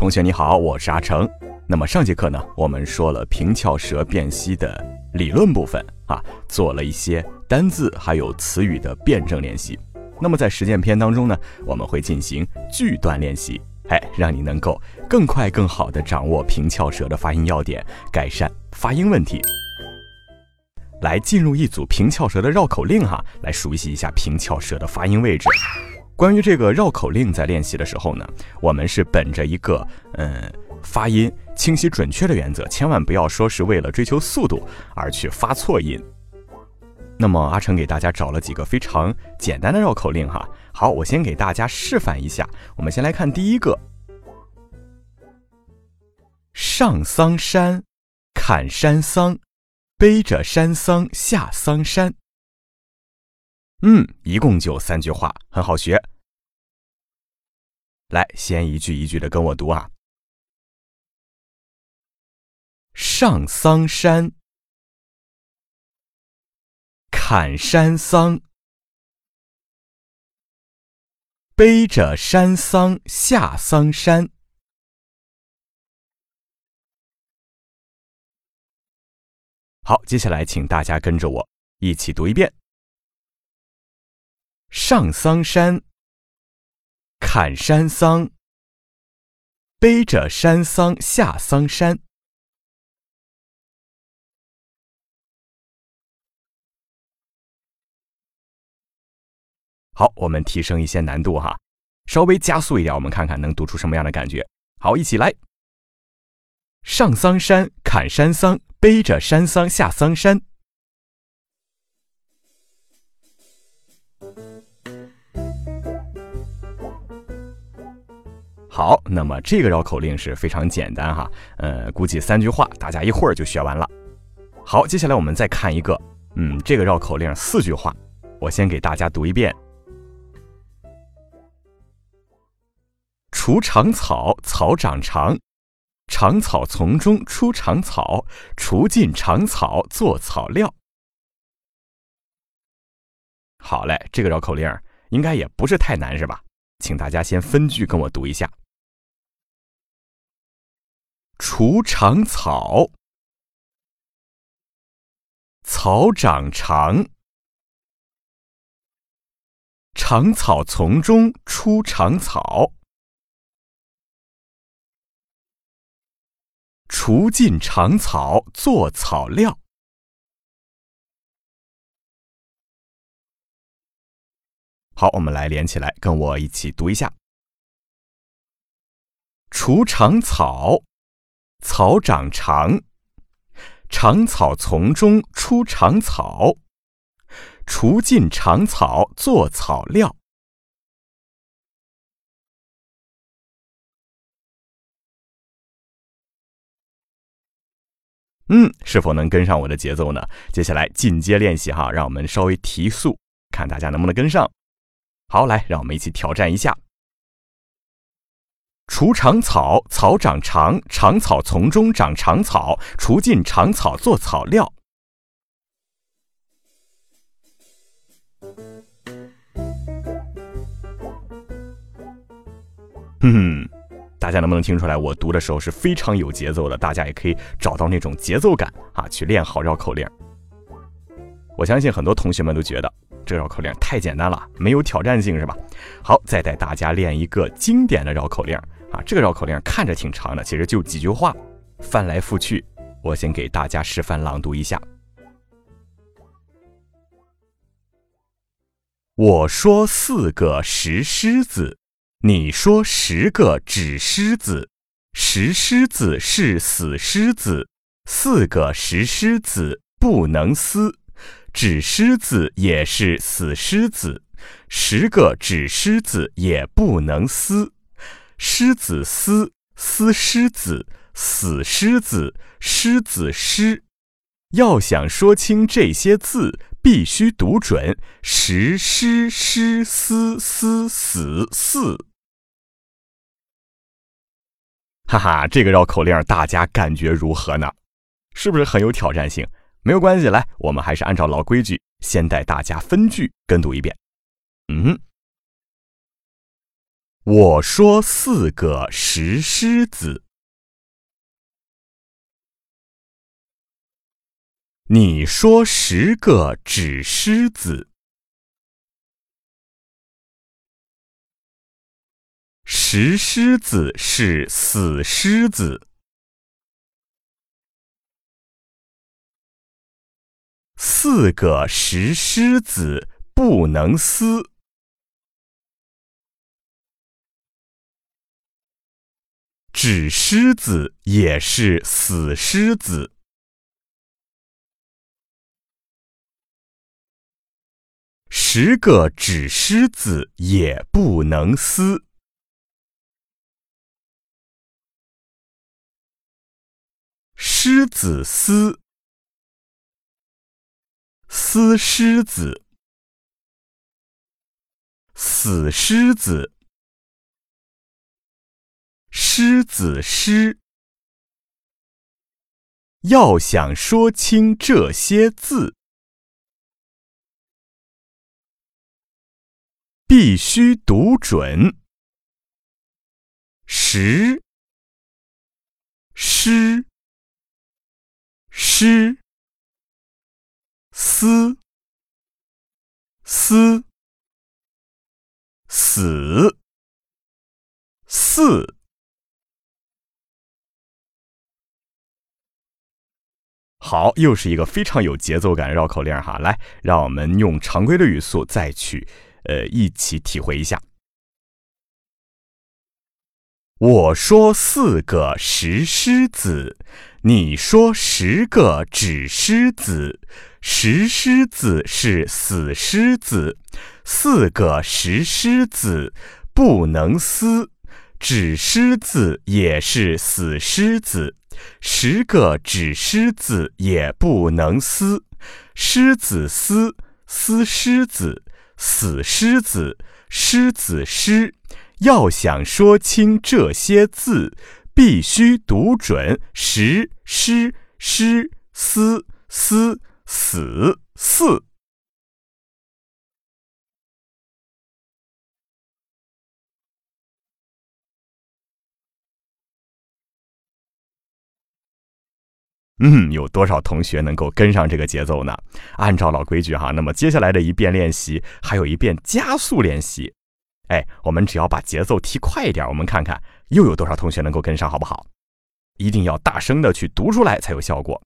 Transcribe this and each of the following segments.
同学你好，我是阿成。那么上节课呢，我们说了平翘舌辨析的理论部分啊，做了一些单字还有词语的辩证练习。那么在实践篇当中呢，我们会进行句段练习，哎，让你能够更快更好的掌握平翘舌的发音要点，改善发音问题。来进入一组平翘舌的绕口令哈，来熟悉一下平翘舌的发音位置。关于这个绕口令，在练习的时候呢，我们是本着一个嗯发音清晰准确的原则，千万不要说是为了追求速度而去发错音。那么阿成给大家找了几个非常简单的绕口令哈。好，我先给大家示范一下。我们先来看第一个：上桑山，砍山桑，背着山桑下桑山。嗯，一共就三句话，很好学。来，先一句一句的跟我读啊。上桑山，砍山桑，背着山桑下桑山。好，接下来请大家跟着我一起读一遍。上桑山，砍山桑，背着山桑下桑山。好，我们提升一些难度哈，稍微加速一点，我们看看能读出什么样的感觉。好，一起来。上桑山，砍山桑，背着山桑下桑山。好，那么这个绕口令是非常简单哈，呃，估计三句话，大家一会儿就学完了。好，接下来我们再看一个，嗯，这个绕口令四句话，我先给大家读一遍：除长草，草长长；长草丛中出长草，除尽长草做草料。好嘞，这个绕口令应该也不是太难，是吧？请大家先分句跟我读一下。除长草，草长长，长草丛中出长草，除尽长草做草料。好，我们来连起来，跟我一起读一下：除长草。草长长，长草丛中出长草，除尽长草做草料。嗯，是否能跟上我的节奏呢？接下来进阶练习哈，让我们稍微提速，看大家能不能跟上。好，来，让我们一起挑战一下。除长草，草长长，长草丛中长长草，除尽长草做草料。哼，大家能不能听出来？我读的时候是非常有节奏的，大家也可以找到那种节奏感啊，去练好绕口令。我相信很多同学们都觉得这绕口令太简单了，没有挑战性，是吧？好，再带大家练一个经典的绕口令。啊，这个绕口令看着挺长的，其实就几句话，翻来覆去。我先给大家示范朗读一下。我说四个石狮子，你说十个纸狮子。石狮子是死狮子，四个石狮子不能撕。纸狮子也是死狮子，十个纸狮子也不能撕。狮子撕，撕狮子，死狮子，狮子狮。要想说清这些字，必须读准十狮狮撕撕死四。哈哈，这个绕口令大家感觉如何呢？是不是很有挑战性？没有关系，来，我们还是按照老规矩，先带大家分句跟读一遍。嗯。我说四个石狮子，你说十个纸狮子。石狮子是死狮子，四个石狮子不能撕。纸狮子也是死狮子，十个纸狮子也不能撕。狮子撕，撕狮子，死狮子。狮子狮，要想说清这些字，必须读准十狮狮思思死四。好，又是一个非常有节奏感的绕口令哈！来，让我们用常规的语速再去，呃，一起体会一下。我说四个石狮子，你说十个纸狮子，石狮子是死狮子，四个石狮子不能撕，纸狮子也是死狮子。十个纸狮子也不能撕，狮子撕，撕狮子，死狮子，狮子狮。要想说清这些字，必须读准十狮狮撕撕死四。嗯，有多少同学能够跟上这个节奏呢？按照老规矩哈，那么接下来的一遍练习还有一遍加速练习。哎，我们只要把节奏提快一点，我们看看又有多少同学能够跟上，好不好？一定要大声的去读出来才有效果。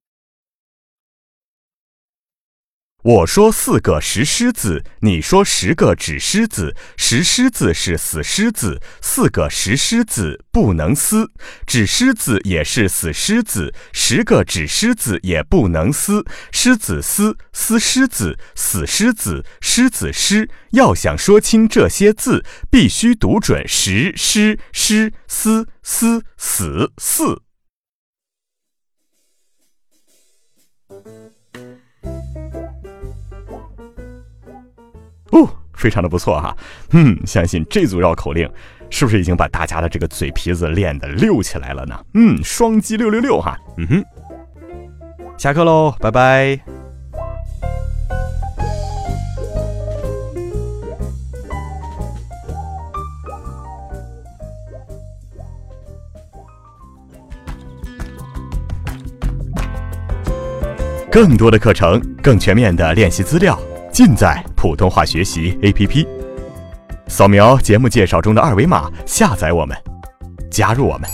我说四个石狮子，你说十个纸狮子。石狮子是死狮子，四个石狮子不能撕。纸狮子也是死狮子，十个纸狮子也不能撕。狮子撕，撕狮子，死狮子，狮子狮。要想说清这些字，必须读准石狮狮撕撕死四。非常的不错哈，嗯，相信这组绕口令是不是已经把大家的这个嘴皮子练得溜起来了呢？嗯，双击六六六哈，嗯哼，下课喽，拜拜。更多的课程，更全面的练习资料。尽在普通话学习 APP，扫描节目介绍中的二维码下载我们，加入我们。